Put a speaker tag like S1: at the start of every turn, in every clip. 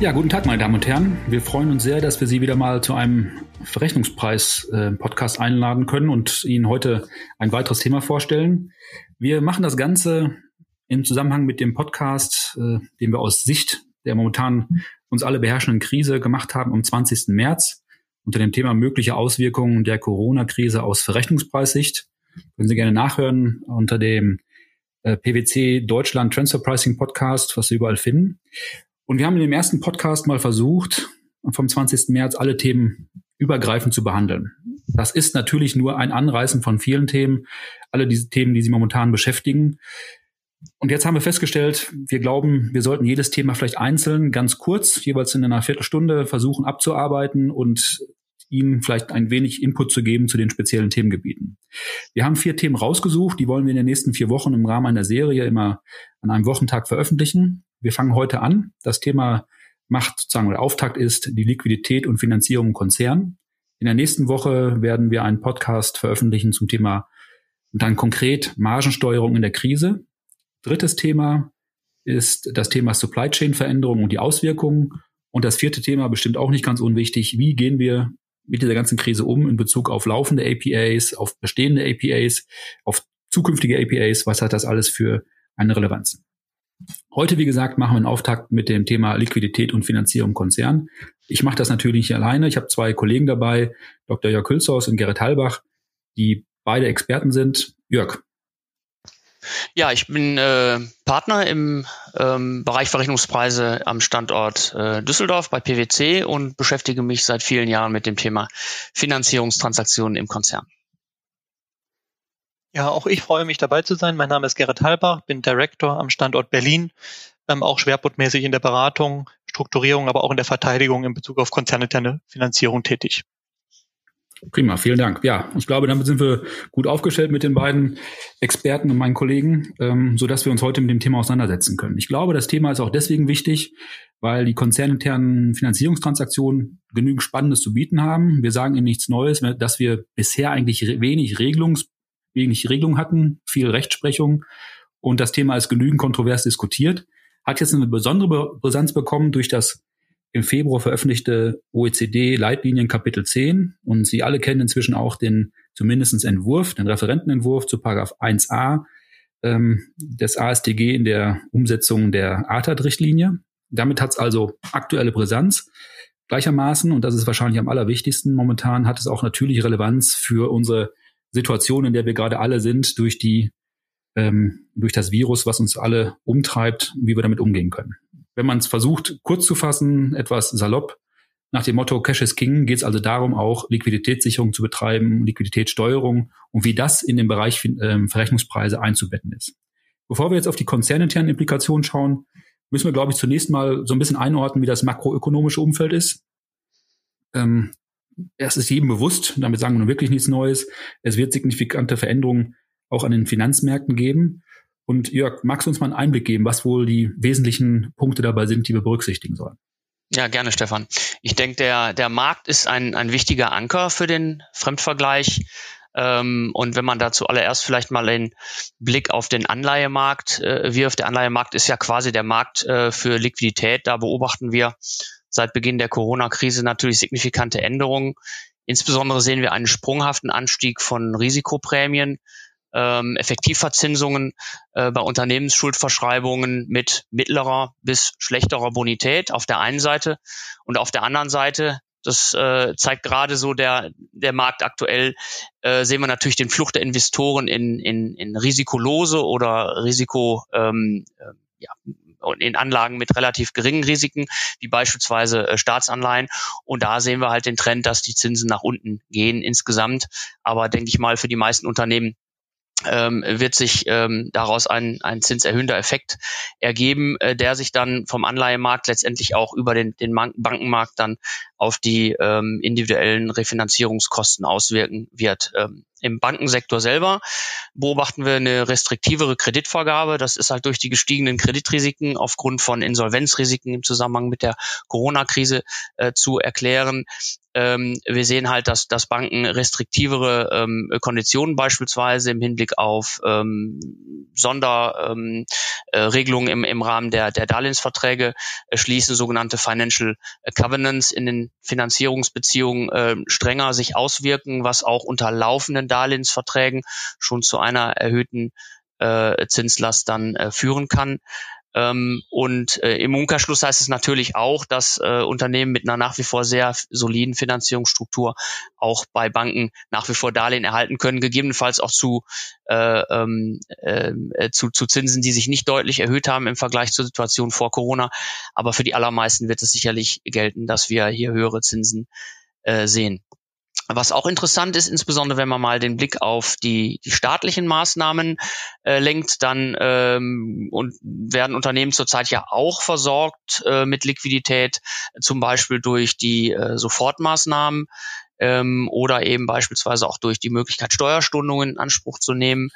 S1: Ja, guten Tag, meine Damen und Herren. Wir freuen uns sehr, dass wir Sie wieder mal zu einem Verrechnungspreis-Podcast äh, einladen können und Ihnen heute ein weiteres Thema vorstellen. Wir machen das Ganze im Zusammenhang mit dem Podcast, äh, den wir aus Sicht der momentan uns alle beherrschenden Krise gemacht haben am 20. März unter dem Thema mögliche Auswirkungen der Corona-Krise aus Verrechnungspreissicht. Können Sie gerne nachhören unter dem äh, PwC Deutschland Transfer Pricing Podcast, was Sie überall finden. Und wir haben in dem ersten Podcast mal versucht, vom 20. März alle Themen übergreifend zu behandeln. Das ist natürlich nur ein Anreißen von vielen Themen, alle diese Themen, die Sie momentan beschäftigen. Und jetzt haben wir festgestellt, wir glauben, wir sollten jedes Thema vielleicht einzeln, ganz kurz, jeweils in einer Viertelstunde versuchen abzuarbeiten und Ihnen vielleicht ein wenig Input zu geben zu den speziellen Themengebieten. Wir haben vier Themen rausgesucht, die wollen wir in den nächsten vier Wochen im Rahmen einer Serie immer an einem Wochentag veröffentlichen. Wir fangen heute an. Das Thema macht sozusagen oder Auftakt ist die Liquidität und Finanzierung im Konzern. In der nächsten Woche werden wir einen Podcast veröffentlichen zum Thema und dann konkret Margensteuerung in der Krise. Drittes Thema ist das Thema Supply Chain Veränderung und die Auswirkungen. Und das vierte Thema bestimmt auch nicht ganz unwichtig. Wie gehen wir mit dieser ganzen Krise um in Bezug auf laufende APAs, auf bestehende APAs, auf zukünftige APAs? Was hat das alles für eine Relevanz? Heute, wie gesagt, machen wir einen Auftakt mit dem Thema Liquidität und Finanzierung Konzern. Ich mache das natürlich nicht alleine. Ich habe zwei Kollegen dabei, Dr. Jörg Hülshaus und Gerrit Halbach, die beide Experten sind. Jörg.
S2: Ja, ich bin äh, Partner im ähm, Bereich Verrechnungspreise am Standort äh, Düsseldorf bei PwC und beschäftige mich seit vielen Jahren mit dem Thema Finanzierungstransaktionen im Konzern.
S3: Ja, auch ich freue mich dabei zu sein. Mein Name ist Gerrit Halbach, bin Director am Standort Berlin, ähm, auch schwerpunktmäßig in der Beratung, Strukturierung, aber auch in der Verteidigung in Bezug auf konzerninterne Finanzierung tätig.
S1: Prima, vielen Dank. Ja, ich glaube, damit sind wir gut aufgestellt mit den beiden Experten und meinen Kollegen, ähm, so dass wir uns heute mit dem Thema auseinandersetzen können. Ich glaube, das Thema ist auch deswegen wichtig, weil die konzerninternen Finanzierungstransaktionen genügend Spannendes zu bieten haben. Wir sagen Ihnen nichts Neues, dass wir bisher eigentlich wenig Regelungs wenig Regelung hatten, viel Rechtsprechung und das Thema ist genügend kontrovers diskutiert. Hat jetzt eine besondere Brisanz bekommen durch das im Februar veröffentlichte OECD-Leitlinien Kapitel 10 und Sie alle kennen inzwischen auch den zumindestens Entwurf, den Referentenentwurf zu Paragraph 1a ähm, des ASTG in der Umsetzung der ATAD-Richtlinie. Damit hat es also aktuelle Brisanz. Gleichermaßen, und das ist wahrscheinlich am allerwichtigsten momentan, hat es auch natürlich Relevanz für unsere Situation, in der wir gerade alle sind, durch die ähm, durch das Virus, was uns alle umtreibt, wie wir damit umgehen können. Wenn man es versucht, kurz zu fassen, etwas salopp, nach dem Motto Cash is King geht es also darum, auch Liquiditätssicherung zu betreiben, Liquiditätssteuerung und wie das in den Bereich ähm, Verrechnungspreise einzubetten ist. Bevor wir jetzt auf die konzerninternen Implikationen schauen, müssen wir, glaube ich, zunächst mal so ein bisschen einordnen, wie das makroökonomische Umfeld ist. Ähm, es ist jedem bewusst, damit sagen wir nun wirklich nichts Neues, es wird signifikante Veränderungen auch an den Finanzmärkten geben. Und Jörg, magst du uns mal einen Einblick geben, was wohl die wesentlichen Punkte dabei sind, die wir berücksichtigen sollen?
S2: Ja, gerne, Stefan. Ich denke, der, der Markt ist ein, ein wichtiger Anker für den Fremdvergleich. Ähm, und wenn man da zuallererst vielleicht mal den Blick auf den Anleihemarkt äh, wirft, der Anleihemarkt ist ja quasi der Markt äh, für Liquidität. Da beobachten wir seit Beginn der Corona-Krise natürlich signifikante Änderungen. Insbesondere sehen wir einen sprunghaften Anstieg von Risikoprämien, ähm, Effektivverzinsungen äh, bei Unternehmensschuldverschreibungen mit mittlerer bis schlechterer Bonität auf der einen Seite und auf der anderen Seite das äh, zeigt gerade so der, der Markt aktuell, äh, sehen wir natürlich den Flucht der Investoren in, in, in risikolose oder Risiko, ähm, äh, ja, in Anlagen mit relativ geringen Risiken, wie beispielsweise äh, Staatsanleihen. Und da sehen wir halt den Trend, dass die Zinsen nach unten gehen insgesamt. Aber denke ich mal, für die meisten Unternehmen ähm, wird sich ähm, daraus ein, ein zinserhöhender Effekt ergeben, äh, der sich dann vom Anleihemarkt letztendlich auch über den, den Bankenmarkt dann auf die ähm, individuellen Refinanzierungskosten auswirken wird. Ähm, Im Bankensektor selber beobachten wir eine restriktivere Kreditvergabe. Das ist halt durch die gestiegenen Kreditrisiken aufgrund von Insolvenzrisiken im Zusammenhang mit der Corona-Krise äh, zu erklären. Ähm, wir sehen halt, dass, dass Banken restriktivere ähm, Konditionen beispielsweise im Hinblick auf ähm, Sonderregelungen ähm, äh, im, im Rahmen der, der Darlehensverträge äh, schließen, sogenannte Financial Covenants in den Finanzierungsbeziehungen äh, strenger sich auswirken, was auch unter laufenden Darlehensverträgen schon zu einer erhöhten äh, Zinslast dann äh, führen kann. Ähm, und äh, im Umkehrschluss heißt es natürlich auch, dass äh, Unternehmen mit einer nach wie vor sehr soliden Finanzierungsstruktur auch bei Banken nach wie vor Darlehen erhalten können, gegebenenfalls auch zu, äh, ähm, äh, zu, zu Zinsen, die sich nicht deutlich erhöht haben im Vergleich zur Situation vor Corona. Aber für die allermeisten wird es sicherlich gelten, dass wir hier höhere Zinsen äh, sehen. Was auch interessant ist, insbesondere wenn man mal den Blick auf die, die staatlichen Maßnahmen äh, lenkt, dann ähm, und werden Unternehmen zurzeit ja auch versorgt äh, mit Liquidität, zum Beispiel durch die äh, Sofortmaßnahmen ähm, oder eben beispielsweise auch durch die Möglichkeit, Steuerstundungen in Anspruch zu nehmen.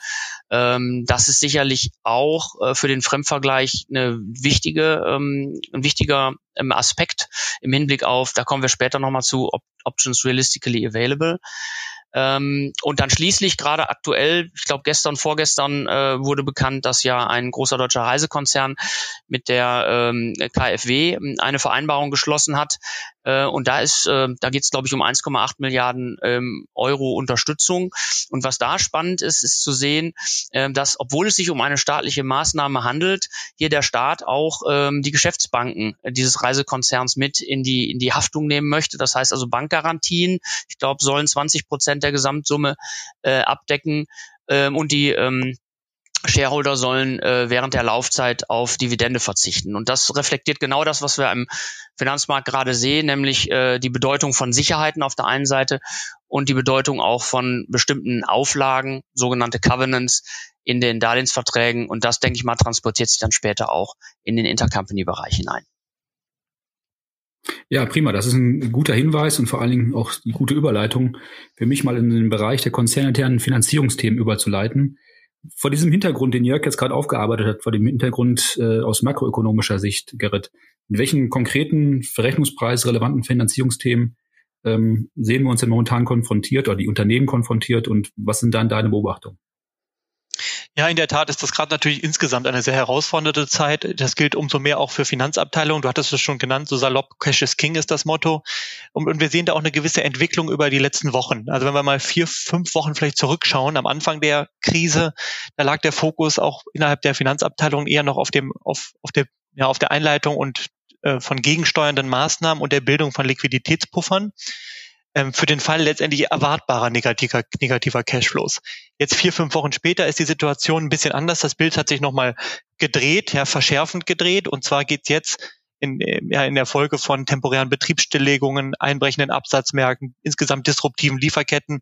S2: Ähm, das ist sicherlich auch äh, für den Fremdvergleich eine wichtige, ähm, ein wichtiger ähm, Aspekt im Hinblick auf, da kommen wir später nochmal zu, Op Options realistically available. Ähm, und dann schließlich gerade aktuell, ich glaube gestern, vorgestern äh, wurde bekannt, dass ja ein großer deutscher Reisekonzern mit der ähm, KfW eine Vereinbarung geschlossen hat, äh, und da ist, äh, da geht es, glaube ich, um 1,8 Milliarden ähm, Euro Unterstützung. Und was da spannend ist, ist zu sehen, äh, dass, obwohl es sich um eine staatliche Maßnahme handelt, hier der Staat auch ähm, die Geschäftsbanken dieses Reisekonzerns mit in die, in die Haftung nehmen möchte. Das heißt also Bankgarantien, ich glaube, sollen 20 Prozent der Gesamtsumme äh, abdecken. Ähm, und die ähm, Shareholder sollen äh, während der Laufzeit auf Dividende verzichten. Und das reflektiert genau das, was wir im Finanzmarkt gerade sehen, nämlich äh, die Bedeutung von Sicherheiten auf der einen Seite und die Bedeutung auch von bestimmten Auflagen, sogenannte Covenants in den Darlehensverträgen. Und das, denke ich mal, transportiert sich dann später auch in den Intercompany-Bereich hinein.
S1: Ja, prima. Das ist ein guter Hinweis und vor allen Dingen auch die gute Überleitung für mich mal in den Bereich der konzerninternen Finanzierungsthemen überzuleiten vor diesem Hintergrund, den Jörg jetzt gerade aufgearbeitet hat, vor dem Hintergrund äh, aus makroökonomischer Sicht, Gerrit, mit welchen konkreten verrechnungspreisrelevanten Finanzierungsthemen ähm, sehen wir uns denn momentan konfrontiert oder die Unternehmen konfrontiert und was sind dann deine Beobachtungen?
S3: Ja, in der Tat ist das gerade natürlich insgesamt eine sehr herausfordernde Zeit. Das gilt umso mehr auch für Finanzabteilungen. Du hattest es schon genannt, so salopp, Cash is King ist das Motto. Und, und, wir sehen da auch eine gewisse Entwicklung über die letzten Wochen. Also wenn wir mal vier, fünf Wochen vielleicht zurückschauen, am Anfang der Krise, da lag der Fokus auch innerhalb der Finanzabteilung eher noch auf dem, auf, auf der, ja, auf der Einleitung und äh, von gegensteuernden Maßnahmen und der Bildung von Liquiditätspuffern ähm, für den Fall letztendlich erwartbarer negativer, negativer Cashflows. Jetzt vier, fünf Wochen später ist die Situation ein bisschen anders. Das Bild hat sich nochmal gedreht, ja, verschärfend gedreht. Und zwar geht's jetzt in, ja, in der Folge von temporären Betriebsstilllegungen, einbrechenden Absatzmärkten, insgesamt disruptiven Lieferketten,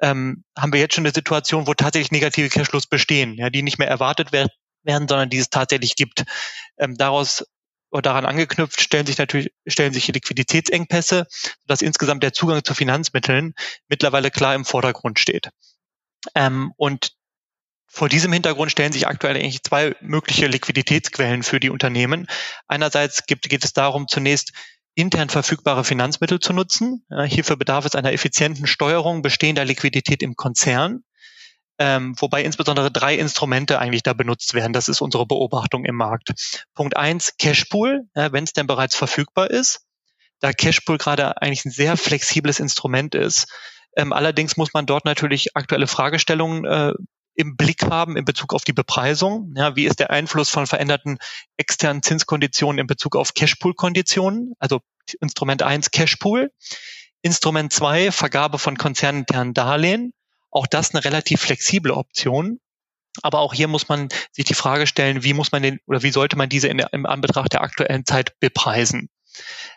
S3: ähm, haben wir jetzt schon eine Situation, wo tatsächlich negative Cashflows bestehen, ja, die nicht mehr erwartet werden, sondern die es tatsächlich gibt. Ähm, daraus daran angeknüpft stellen sich natürlich stellen sich Liquiditätsengpässe, sodass insgesamt der Zugang zu Finanzmitteln mittlerweile klar im Vordergrund steht. Ähm, und vor diesem Hintergrund stellen sich aktuell eigentlich zwei mögliche Liquiditätsquellen für die Unternehmen. Einerseits gibt, geht es darum, zunächst intern verfügbare Finanzmittel zu nutzen. Hierfür bedarf es einer effizienten Steuerung bestehender Liquidität im Konzern ähm, wobei insbesondere drei Instrumente eigentlich da benutzt werden. Das ist unsere Beobachtung im Markt. Punkt eins, Cashpool, ja, wenn es denn bereits verfügbar ist. Da Cashpool gerade eigentlich ein sehr flexibles Instrument ist. Ähm, allerdings muss man dort natürlich aktuelle Fragestellungen äh, im Blick haben in Bezug auf die Bepreisung. Ja, wie ist der Einfluss von veränderten externen Zinskonditionen in Bezug auf Cashpool-Konditionen? Also Instrument eins Cashpool. Instrument zwei Vergabe von konzerninternen Darlehen. Auch das eine relativ flexible Option. Aber auch hier muss man sich die Frage stellen, wie muss man den oder wie sollte man diese in, im Anbetracht der aktuellen Zeit bepreisen?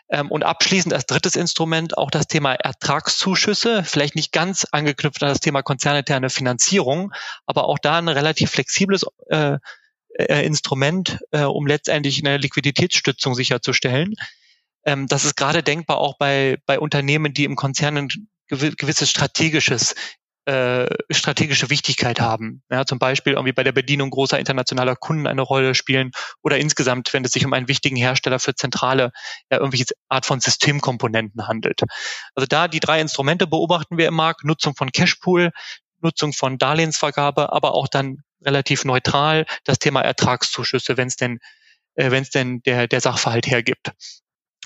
S3: Ähm, und abschließend als drittes Instrument auch das Thema Ertragszuschüsse, vielleicht nicht ganz angeknüpft an das Thema konzerninterne Finanzierung, aber auch da ein relativ flexibles äh, äh, Instrument, äh, um letztendlich eine Liquiditätsstützung sicherzustellen. Ähm, das ist gerade denkbar auch bei, bei Unternehmen, die im Konzern ein gewisses strategisches äh, strategische Wichtigkeit haben. Ja, zum Beispiel irgendwie bei der Bedienung großer internationaler Kunden eine Rolle spielen oder insgesamt, wenn es sich um einen wichtigen Hersteller für zentrale, ja, irgendwelche Art von Systemkomponenten handelt. Also da die drei Instrumente beobachten wir im Markt, Nutzung von Cashpool, Nutzung von Darlehensvergabe, aber auch dann relativ neutral das Thema Ertragszuschüsse, wenn es denn, äh, wenn es denn der, der Sachverhalt hergibt.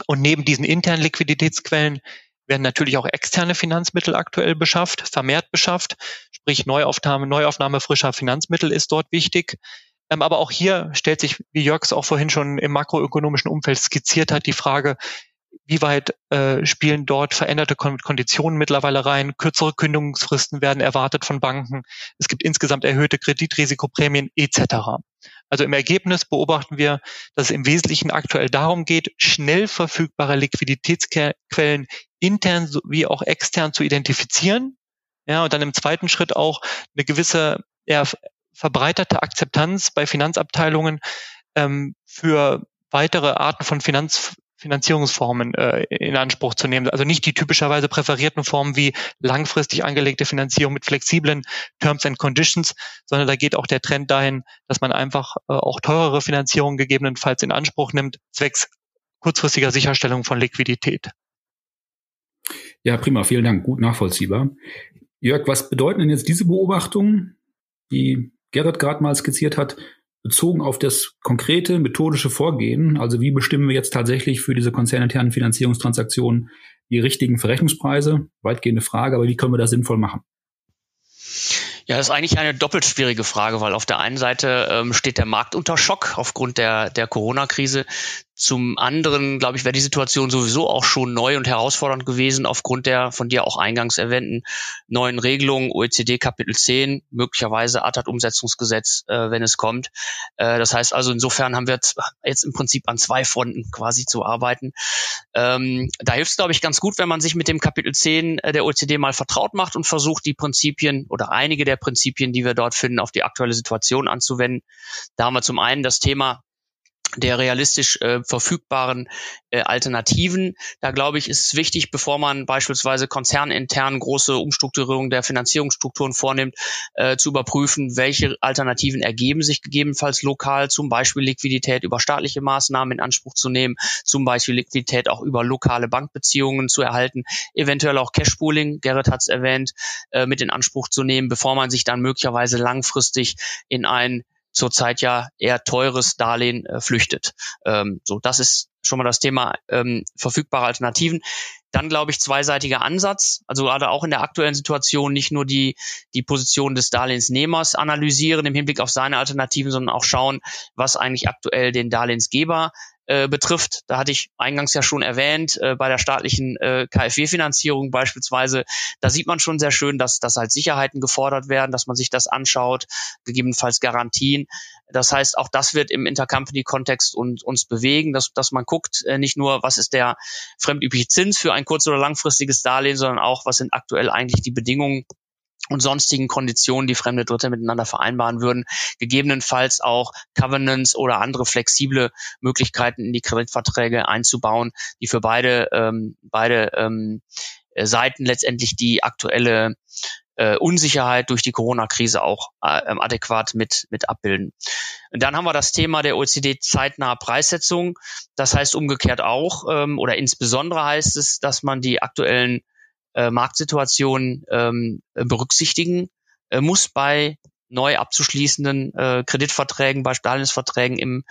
S3: Und neben diesen internen Liquiditätsquellen werden natürlich auch externe Finanzmittel aktuell beschafft, vermehrt beschafft, sprich Neuaufnahme, Neuaufnahme frischer Finanzmittel ist dort wichtig. Ähm, aber auch hier stellt sich, wie Jörgs auch vorhin schon im makroökonomischen Umfeld skizziert hat, die Frage, wie weit äh, spielen dort veränderte Konditionen mittlerweile rein? Kürzere Kündigungsfristen werden erwartet von Banken. Es gibt insgesamt erhöhte Kreditrisikoprämien etc. Also im Ergebnis beobachten wir, dass es im Wesentlichen aktuell darum geht, schnell verfügbare Liquiditätsquellen intern wie auch extern zu identifizieren. Ja, und dann im zweiten Schritt auch eine gewisse eher verbreiterte Akzeptanz bei Finanzabteilungen ähm, für weitere Arten von Finanz, Finanzierungsformen äh, in Anspruch zu nehmen. Also nicht die typischerweise präferierten Formen wie langfristig angelegte Finanzierung mit flexiblen Terms and Conditions, sondern da geht auch der Trend dahin, dass man einfach äh, auch teurere Finanzierung gegebenenfalls in Anspruch nimmt, zwecks kurzfristiger Sicherstellung von Liquidität.
S1: Ja, prima, vielen Dank, gut nachvollziehbar. Jörg, was bedeuten denn jetzt diese Beobachtungen, die Gerrit gerade mal skizziert hat, bezogen auf das konkrete methodische Vorgehen, also wie bestimmen wir jetzt tatsächlich für diese konzerninternen Finanzierungstransaktionen die richtigen Verrechnungspreise? Weitgehende Frage, aber wie können wir das sinnvoll machen?
S2: Ja, das ist eigentlich eine doppelt schwierige Frage, weil auf der einen Seite ähm, steht der Markt unter Schock aufgrund der, der Corona-Krise. Zum anderen, glaube ich, wäre die Situation sowieso auch schon neu und herausfordernd gewesen aufgrund der von dir auch eingangs erwähnten neuen Regelungen, OECD Kapitel 10, möglicherweise ATAT-Umsetzungsgesetz, äh, wenn es kommt. Äh, das heißt also, insofern haben wir jetzt im Prinzip an zwei Fronten quasi zu arbeiten. Ähm, da hilft es, glaube ich, ganz gut, wenn man sich mit dem Kapitel 10 äh, der OECD mal vertraut macht und versucht, die Prinzipien oder einige der Prinzipien, die wir dort finden, auf die aktuelle Situation anzuwenden. Da haben wir zum einen das Thema der realistisch äh, verfügbaren äh, Alternativen. Da glaube ich, ist es wichtig, bevor man beispielsweise konzernintern große Umstrukturierungen der Finanzierungsstrukturen vornimmt, äh, zu überprüfen, welche Alternativen ergeben sich gegebenenfalls lokal, zum Beispiel Liquidität über staatliche Maßnahmen in Anspruch zu nehmen, zum Beispiel Liquidität auch über lokale Bankbeziehungen zu erhalten, eventuell auch Cashpooling, Gerrit hat es erwähnt, äh, mit in Anspruch zu nehmen, bevor man sich dann möglicherweise langfristig in ein zurzeit ja eher teures Darlehen äh, flüchtet. Ähm, so, das ist schon mal das Thema ähm, verfügbare Alternativen. Dann glaube ich zweiseitiger Ansatz, also gerade auch in der aktuellen Situation nicht nur die die Position des Darlehensnehmers analysieren im Hinblick auf seine Alternativen, sondern auch schauen, was eigentlich aktuell den Darlehensgeber äh, betrifft. Da hatte ich eingangs ja schon erwähnt, äh, bei der staatlichen äh, KfW-Finanzierung beispielsweise, da sieht man schon sehr schön, dass, dass halt Sicherheiten gefordert werden, dass man sich das anschaut, gegebenenfalls Garantien. Das heißt, auch das wird im Intercompany-Kontext und, uns bewegen, dass, dass man guckt, äh, nicht nur, was ist der fremdübliche Zins für ein kurz- oder langfristiges Darlehen, sondern auch, was sind aktuell eigentlich die Bedingungen und sonstigen Konditionen, die fremde Dritte miteinander vereinbaren würden, gegebenenfalls auch Covenants oder andere flexible Möglichkeiten in die Kreditverträge einzubauen, die für beide ähm, beide ähm, Seiten letztendlich die aktuelle äh, Unsicherheit durch die Corona-Krise auch äh, ähm, adäquat mit, mit abbilden. Und dann haben wir das Thema der OECD zeitnahe Preissetzung. Das heißt umgekehrt auch, ähm, oder insbesondere heißt es, dass man die aktuellen äh, Marktsituation ähm, berücksichtigen äh, muss bei neu abzuschließenden äh, Kreditverträgen, bei Darlehensverträgen im,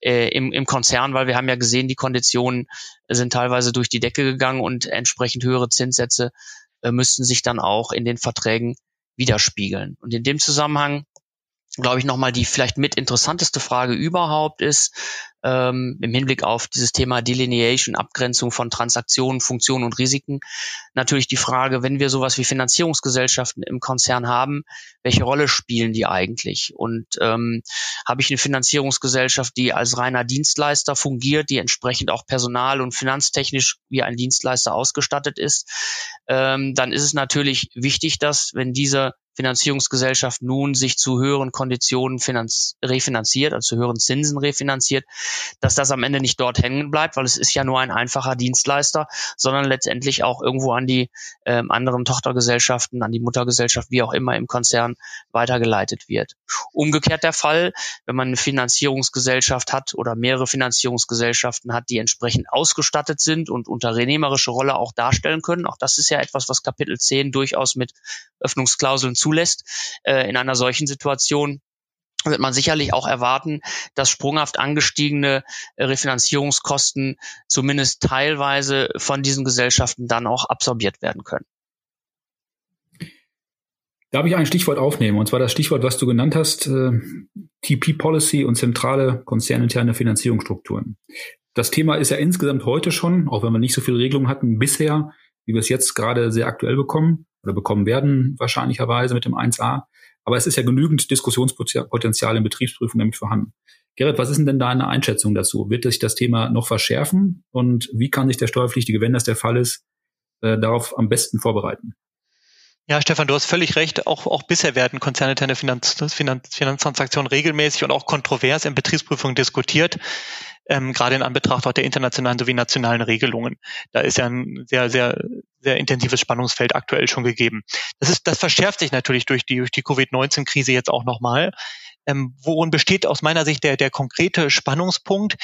S2: äh, im, im Konzern, weil wir haben ja gesehen, die Konditionen sind teilweise durch die Decke gegangen und entsprechend höhere Zinssätze äh, müssten sich dann auch in den Verträgen widerspiegeln. Und in dem Zusammenhang glaube ich, nochmal die vielleicht mit interessanteste Frage überhaupt ist, ähm, im Hinblick auf dieses Thema Delineation, Abgrenzung von Transaktionen, Funktionen und Risiken. Natürlich die Frage, wenn wir sowas wie Finanzierungsgesellschaften im Konzern haben, welche Rolle spielen die eigentlich? Und ähm, habe ich eine Finanzierungsgesellschaft, die als reiner Dienstleister fungiert, die entsprechend auch personal- und finanztechnisch wie ein Dienstleister ausgestattet ist, ähm, dann ist es natürlich wichtig, dass, wenn diese Finanzierungsgesellschaft nun sich zu höheren Konditionen finanz refinanziert, also zu höheren Zinsen refinanziert, dass das am Ende nicht dort hängen bleibt, weil es ist ja nur ein einfacher Dienstleister, sondern letztendlich auch irgendwo an die ähm, anderen Tochtergesellschaften, an die Muttergesellschaft, wie auch immer im Konzern weitergeleitet wird. Umgekehrt der Fall, wenn man eine Finanzierungsgesellschaft hat oder mehrere Finanzierungsgesellschaften hat, die entsprechend ausgestattet sind und unternehmerische Rolle auch darstellen können. Auch das ist ja etwas, was Kapitel 10 durchaus mit Öffnungsklauseln zulässt. Äh, in einer solchen Situation wird man sicherlich auch erwarten, dass sprunghaft angestiegene äh, Refinanzierungskosten zumindest teilweise von diesen Gesellschaften dann auch absorbiert werden können.
S1: Darf ich ein Stichwort aufnehmen? Und zwar das Stichwort, was du genannt hast, äh, TP-Policy und zentrale konzerninterne Finanzierungsstrukturen. Das Thema ist ja insgesamt heute schon, auch wenn wir nicht so viele Regelungen hatten, bisher, wie wir es jetzt gerade sehr aktuell bekommen oder bekommen werden, wahrscheinlicherweise mit dem 1a. Aber es ist ja genügend Diskussionspotenzial in Betriebsprüfungen damit vorhanden. Gerrit, was ist denn deine Einschätzung dazu? Wird sich das Thema noch verschärfen? Und wie kann sich der Steuerpflichtige, wenn das der Fall ist, äh, darauf am besten vorbereiten?
S3: Ja, Stefan, du hast völlig recht. Auch, auch bisher werden konzerninterne Finanz, Finanz, Finanztransaktionen regelmäßig und auch kontrovers in Betriebsprüfungen diskutiert ähm, gerade in Anbetracht auch der internationalen sowie nationalen Regelungen. Da ist ja ein sehr, sehr, sehr intensives Spannungsfeld aktuell schon gegeben. Das ist, das verschärft sich natürlich durch die, durch die Covid-19-Krise jetzt auch nochmal. Ähm, worin besteht aus meiner Sicht der, der konkrete Spannungspunkt?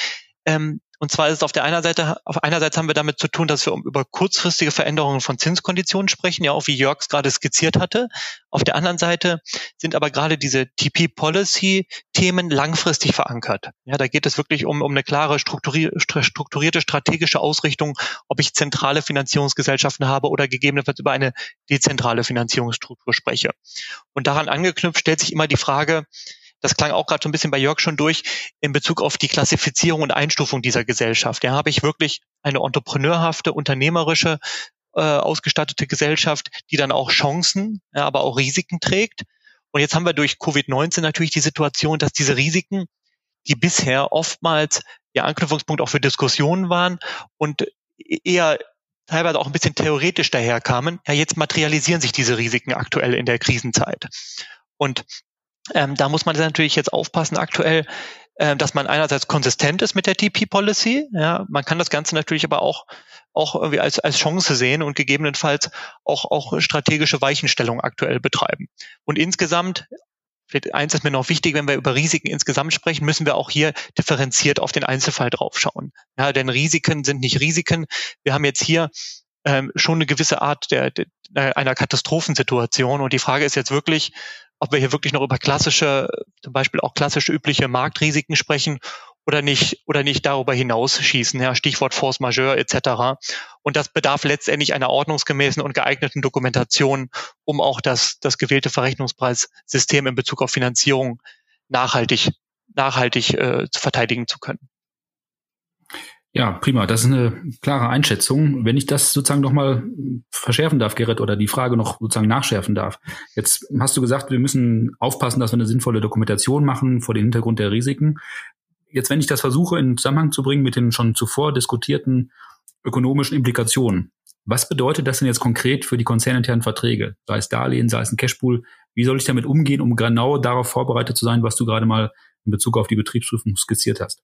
S3: Ähm, und zwar ist es auf der einer Seite, auf einerseits haben wir damit zu tun, dass wir über kurzfristige Veränderungen von Zinskonditionen sprechen, ja auch wie Jörg es gerade skizziert hatte. Auf der anderen Seite sind aber gerade diese TP-Policy-Themen langfristig verankert. Ja, da geht es wirklich um, um eine klare strukturierte strategische Ausrichtung, ob ich zentrale Finanzierungsgesellschaften habe oder gegebenenfalls über eine dezentrale Finanzierungsstruktur spreche. Und daran angeknüpft stellt sich immer die Frage, das klang auch gerade so ein bisschen bei Jörg schon durch, in Bezug auf die Klassifizierung und Einstufung dieser Gesellschaft. Ja, habe ich wirklich eine entrepreneurhafte, unternehmerische, äh, ausgestattete Gesellschaft, die dann auch Chancen, ja, aber auch Risiken trägt. Und jetzt haben wir durch Covid-19 natürlich die Situation, dass diese Risiken, die bisher oftmals der Anknüpfungspunkt auch für Diskussionen waren und eher teilweise auch ein bisschen theoretisch daherkamen, ja, jetzt materialisieren sich diese Risiken aktuell in der Krisenzeit. Und ähm, da muss man natürlich jetzt aufpassen aktuell, äh, dass man einerseits konsistent ist mit der TP-Policy. Ja, man kann das Ganze natürlich aber auch auch irgendwie als, als Chance sehen und gegebenenfalls auch, auch strategische Weichenstellung aktuell betreiben. Und insgesamt, eins ist mir noch wichtig, wenn wir über Risiken insgesamt sprechen, müssen wir auch hier differenziert auf den Einzelfall draufschauen. Ja, denn Risiken sind nicht Risiken. Wir haben jetzt hier ähm, schon eine gewisse Art der, der, einer Katastrophensituation. Und die Frage ist jetzt wirklich, ob wir hier wirklich noch über klassische, zum Beispiel auch klassische übliche Marktrisiken sprechen oder nicht oder nicht darüber hinaus schießen, ja, Stichwort Force Majeure etc. Und das bedarf letztendlich einer ordnungsgemäßen und geeigneten Dokumentation, um auch das, das gewählte Verrechnungspreissystem in Bezug auf Finanzierung nachhaltig, nachhaltig äh, verteidigen zu können.
S1: Ja, prima. Das ist eine klare Einschätzung. Wenn ich das sozusagen nochmal verschärfen darf, Gerrit, oder die Frage noch sozusagen nachschärfen darf. Jetzt hast du gesagt, wir müssen aufpassen, dass wir eine sinnvolle Dokumentation machen vor dem Hintergrund der Risiken. Jetzt, wenn ich das versuche, in Zusammenhang zu bringen mit den schon zuvor diskutierten ökonomischen Implikationen, was bedeutet das denn jetzt konkret für die konzerninternen Verträge? Sei es Darlehen, sei es ein Cashpool. Wie soll ich damit umgehen, um genau darauf vorbereitet zu sein, was du gerade mal in Bezug auf die Betriebsprüfung skizziert hast?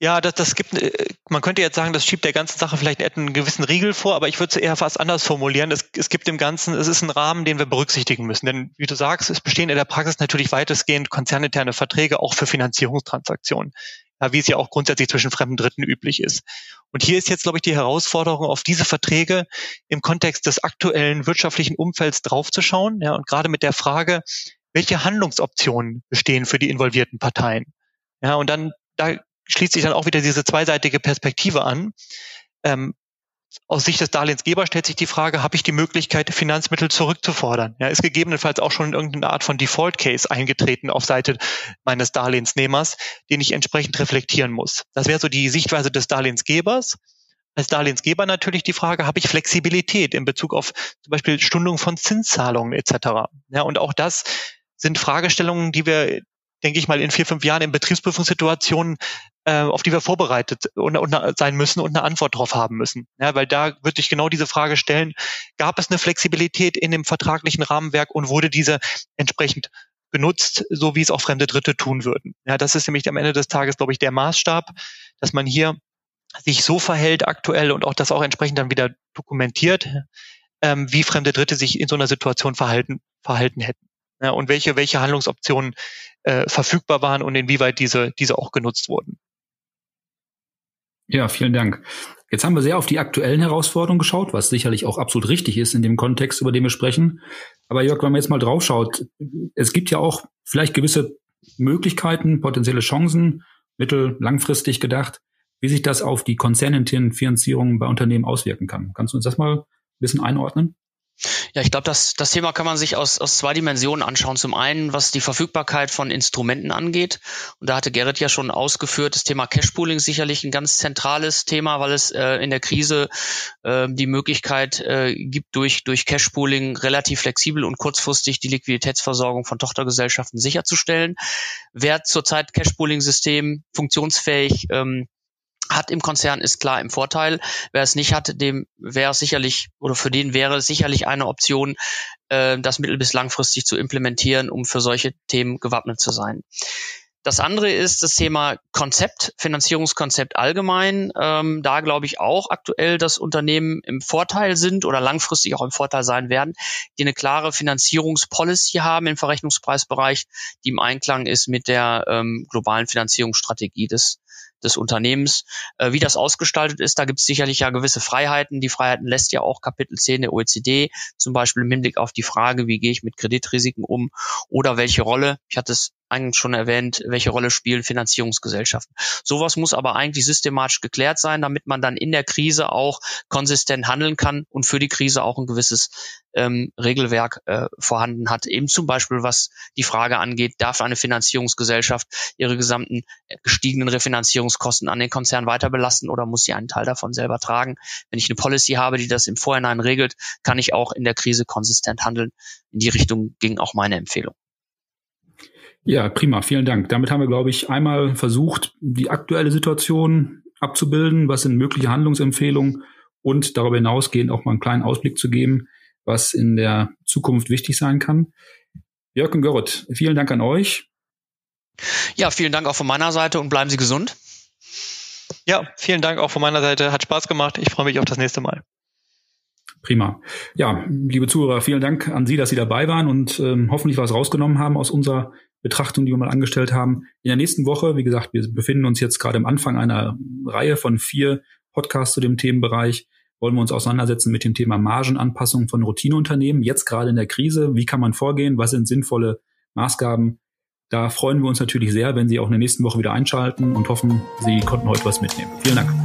S3: Ja, das, das gibt, äh, man könnte jetzt sagen, das schiebt der ganzen Sache vielleicht einen gewissen Riegel vor, aber ich würde es eher fast anders formulieren. Es, es gibt dem Ganzen, es ist ein Rahmen, den wir berücksichtigen müssen. Denn wie du sagst, es bestehen in der Praxis natürlich weitestgehend konzerninterne Verträge auch für Finanzierungstransaktionen. Ja, wie es ja auch grundsätzlich zwischen fremden Dritten üblich ist. Und hier ist jetzt, glaube ich, die Herausforderung, auf diese Verträge im Kontext des aktuellen wirtschaftlichen Umfelds draufzuschauen. Ja, und gerade mit der Frage, welche Handlungsoptionen bestehen für die involvierten Parteien. Ja, und dann da schließt sich dann auch wieder diese zweiseitige Perspektive an. Ähm, aus Sicht des Darlehensgebers stellt sich die Frage, habe ich die Möglichkeit, Finanzmittel zurückzufordern? Ja, ist gegebenenfalls auch schon irgendeine Art von Default Case eingetreten auf Seite meines Darlehensnehmers, den ich entsprechend reflektieren muss. Das wäre so die Sichtweise des Darlehensgebers. Als Darlehensgeber natürlich die Frage, habe ich Flexibilität in Bezug auf zum Beispiel Stundung von Zinszahlungen etc. Ja, und auch das sind Fragestellungen, die wir denke ich mal, in vier, fünf Jahren in Betriebsprüfungssituationen äh, auf die wir vorbereitet und, und sein müssen und eine Antwort darauf haben müssen. Ja, weil da würde ich genau diese Frage stellen, gab es eine Flexibilität in dem vertraglichen Rahmenwerk und wurde diese entsprechend genutzt, so wie es auch fremde Dritte tun würden. Ja, das ist nämlich am Ende des Tages, glaube ich, der Maßstab, dass man hier sich so verhält aktuell und auch das auch entsprechend dann wieder dokumentiert, ähm, wie fremde Dritte sich in so einer Situation verhalten, verhalten hätten. Ja, und welche, welche Handlungsoptionen äh, verfügbar waren und inwieweit diese, diese auch genutzt wurden.
S1: Ja, vielen Dank. Jetzt haben wir sehr auf die aktuellen Herausforderungen geschaut, was sicherlich auch absolut richtig ist in dem Kontext, über den wir sprechen. Aber Jörg, wenn man jetzt mal draufschaut, es gibt ja auch vielleicht gewisse Möglichkeiten, potenzielle Chancen, mittel-, langfristig gedacht, wie sich das auf die konzerninternen Finanzierungen bei Unternehmen auswirken kann. Kannst du uns das mal ein bisschen einordnen?
S2: Ja, ich glaube, das, das Thema kann man sich aus, aus zwei Dimensionen anschauen. Zum einen, was die Verfügbarkeit von Instrumenten angeht. Und da hatte Gerrit ja schon ausgeführt, das Thema Cashpooling sicherlich ein ganz zentrales Thema, weil es äh, in der Krise äh, die Möglichkeit äh, gibt, durch, durch Cashpooling relativ flexibel und kurzfristig die Liquiditätsversorgung von Tochtergesellschaften sicherzustellen. Wer zurzeit Cashpooling-System funktionsfähig ähm, hat im Konzern, ist klar im Vorteil. Wer es nicht hat, dem wäre es sicherlich oder für den wäre es sicherlich eine Option, äh, das mittel- bis langfristig zu implementieren, um für solche Themen gewappnet zu sein. Das andere ist das Thema Konzept, Finanzierungskonzept allgemein. Ähm, da glaube ich auch aktuell, dass Unternehmen im Vorteil sind oder langfristig auch im Vorteil sein werden, die eine klare Finanzierungspolicy haben im Verrechnungspreisbereich, die im Einklang ist mit der ähm, globalen Finanzierungsstrategie des des Unternehmens. Äh, wie das ausgestaltet ist, da gibt es sicherlich ja gewisse Freiheiten. Die Freiheiten lässt ja auch Kapitel 10 der OECD, zum Beispiel im Hinblick auf die Frage, wie gehe ich mit Kreditrisiken um oder welche Rolle, ich hatte es eigentlich schon erwähnt, welche Rolle spielen Finanzierungsgesellschaften. Sowas muss aber eigentlich systematisch geklärt sein, damit man dann in der Krise auch konsistent handeln kann und für die Krise auch ein gewisses ähm, Regelwerk äh, vorhanden hat. Eben zum Beispiel, was die Frage angeht, darf eine Finanzierungsgesellschaft ihre gesamten gestiegenen Refinanzierungskosten an den Konzern weiter belasten oder muss sie einen Teil davon selber tragen? Wenn ich eine Policy habe, die das im Vorhinein regelt, kann ich auch in der Krise konsistent handeln. In die Richtung ging auch meine Empfehlung.
S1: Ja, prima, vielen Dank. Damit haben wir, glaube ich, einmal versucht, die aktuelle Situation abzubilden, was sind mögliche Handlungsempfehlungen und darüber hinausgehend auch mal einen kleinen Ausblick zu geben, was in der Zukunft wichtig sein kann. Jörg und Gerrit, vielen Dank an euch.
S2: Ja, vielen Dank auch von meiner Seite und bleiben Sie gesund.
S3: Ja, vielen Dank auch von meiner Seite. Hat Spaß gemacht. Ich freue mich auf das nächste Mal.
S1: Prima. Ja, liebe Zuhörer, vielen Dank an Sie, dass Sie dabei waren und ähm, hoffentlich was rausgenommen haben aus unserer Betrachtung, die wir mal angestellt haben. In der nächsten Woche, wie gesagt, wir befinden uns jetzt gerade am Anfang einer Reihe von vier Podcasts zu dem Themenbereich. Wollen wir uns auseinandersetzen mit dem Thema Margenanpassung von Routineunternehmen, jetzt gerade in der Krise. Wie kann man vorgehen? Was sind sinnvolle Maßgaben? Da freuen wir uns natürlich sehr, wenn Sie auch in der nächsten Woche wieder einschalten und hoffen, Sie konnten heute was mitnehmen. Vielen Dank.